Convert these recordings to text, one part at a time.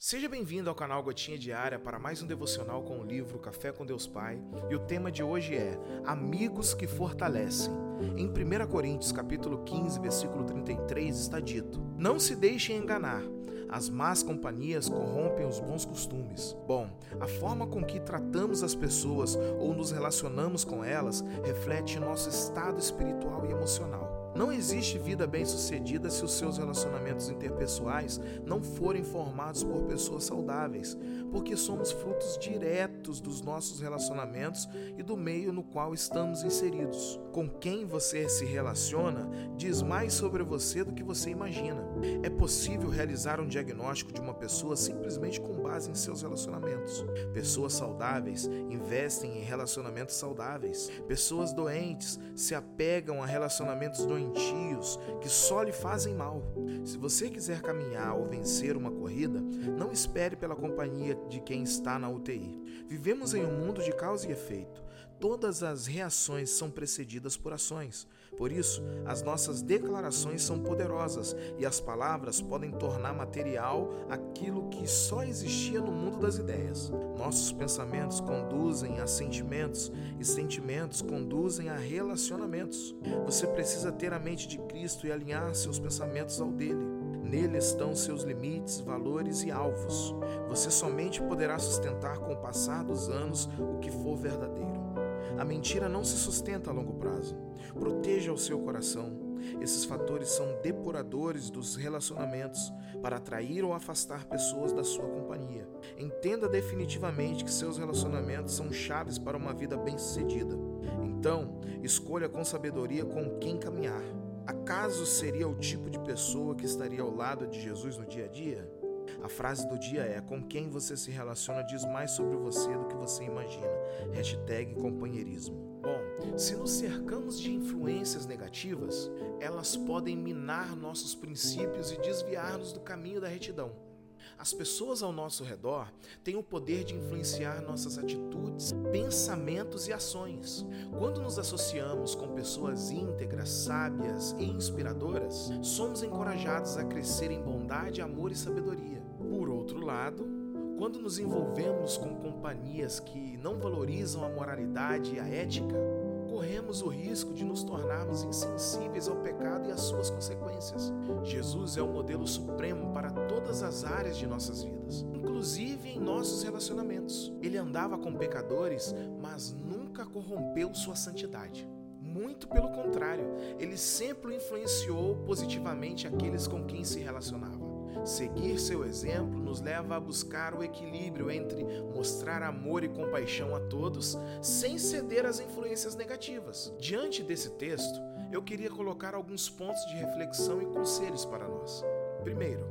Seja bem-vindo ao canal Gotinha Diária para mais um devocional com o livro Café com Deus Pai. E o tema de hoje é Amigos que fortalecem. Em 1 Coríntios, capítulo 15, versículo 33, está dito: Não se deixem enganar. As más companhias corrompem os bons costumes. Bom, a forma com que tratamos as pessoas ou nos relacionamos com elas reflete nosso estado espiritual e emocional. Não existe vida bem-sucedida se os seus relacionamentos interpessoais não forem formados por pessoas saudáveis, porque somos frutos diretos dos nossos relacionamentos e do meio no qual estamos inseridos. Com quem você se relaciona diz mais sobre você do que você imagina. É possível realizar um diagnóstico de uma pessoa simplesmente com base em seus relacionamentos. Pessoas saudáveis investem em relacionamentos saudáveis. Pessoas doentes se apegam a relacionamentos doentes doentios que só lhe fazem mal. Se você quiser caminhar ou vencer uma corrida, não espere pela companhia de quem está na UTI. Vivemos em um mundo de causa e efeito. Todas as reações são precedidas por ações. Por isso, as nossas declarações são poderosas e as palavras podem tornar material aquilo que só existia no mundo das ideias. Nossos pensamentos conduzem a sentimentos e sentimentos conduzem a relacionamentos. Você precisa ter a mente de Cristo e alinhar seus pensamentos ao dele. Nele estão seus limites, valores e alvos. Você somente poderá sustentar com o passar dos anos o que for verdadeiro. A mentira não se sustenta a longo prazo. Proteja o seu coração. Esses fatores são depuradores dos relacionamentos para atrair ou afastar pessoas da sua companhia. Entenda definitivamente que seus relacionamentos são chaves para uma vida bem-sucedida. Então, escolha com sabedoria com quem caminhar. Acaso seria o tipo de pessoa que estaria ao lado de Jesus no dia a dia? A frase do dia é: Com quem você se relaciona diz mais sobre você do que você imagina. Hashtag companheirismo. Bom, se nos cercamos de influências negativas, elas podem minar nossos princípios e desviar-nos do caminho da retidão. As pessoas ao nosso redor têm o poder de influenciar nossas atitudes, pensamentos e ações. Quando nos associamos com pessoas íntegras, sábias e inspiradoras, somos encorajados a crescer em bondade, amor e sabedoria. Quando nos envolvemos com companhias que não valorizam a moralidade e a ética, corremos o risco de nos tornarmos insensíveis ao pecado e às suas consequências. Jesus é o modelo supremo para todas as áreas de nossas vidas, inclusive em nossos relacionamentos. Ele andava com pecadores, mas nunca corrompeu sua santidade. Muito pelo contrário, ele sempre influenciou positivamente aqueles com quem se relacionava. Seguir seu exemplo nos leva a buscar o equilíbrio entre mostrar amor e compaixão a todos, sem ceder às influências negativas. Diante desse texto, eu queria colocar alguns pontos de reflexão e conselhos para nós. Primeiro,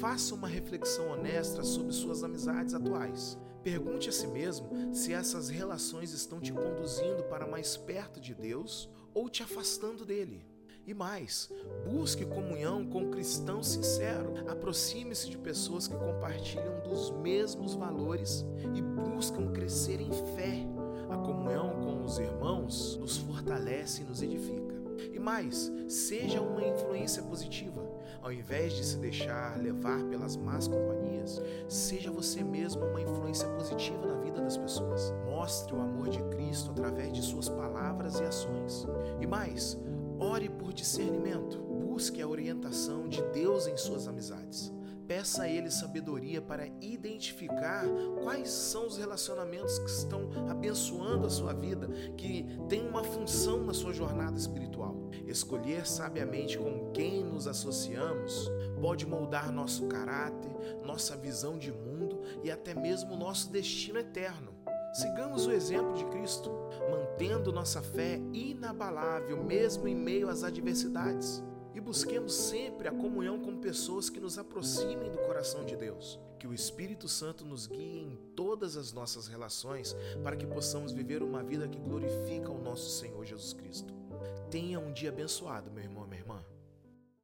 faça uma reflexão honesta sobre suas amizades atuais. Pergunte a si mesmo se essas relações estão te conduzindo para mais perto de Deus ou te afastando dele. E mais, busque comunhão com cristão sincero. Aproxime-se de pessoas que compartilham dos mesmos valores e buscam crescer em fé. A comunhão com os irmãos nos fortalece e nos edifica. E mais, seja uma influência positiva. Ao invés de se deixar levar pelas más companhias, seja você mesmo uma influência positiva na vida das pessoas. Mostre o amor de Cristo através de suas palavras e ações. E mais, Ore por discernimento. Busque a orientação de Deus em suas amizades. Peça a Ele sabedoria para identificar quais são os relacionamentos que estão abençoando a sua vida, que têm uma função na sua jornada espiritual. Escolher sabiamente com quem nos associamos pode moldar nosso caráter, nossa visão de mundo e até mesmo nosso destino eterno. Sigamos o exemplo de Cristo, mantendo nossa fé inabalável mesmo em meio às adversidades. E busquemos sempre a comunhão com pessoas que nos aproximem do coração de Deus. Que o Espírito Santo nos guie em todas as nossas relações para que possamos viver uma vida que glorifica o nosso Senhor Jesus Cristo. Tenha um dia abençoado, meu irmão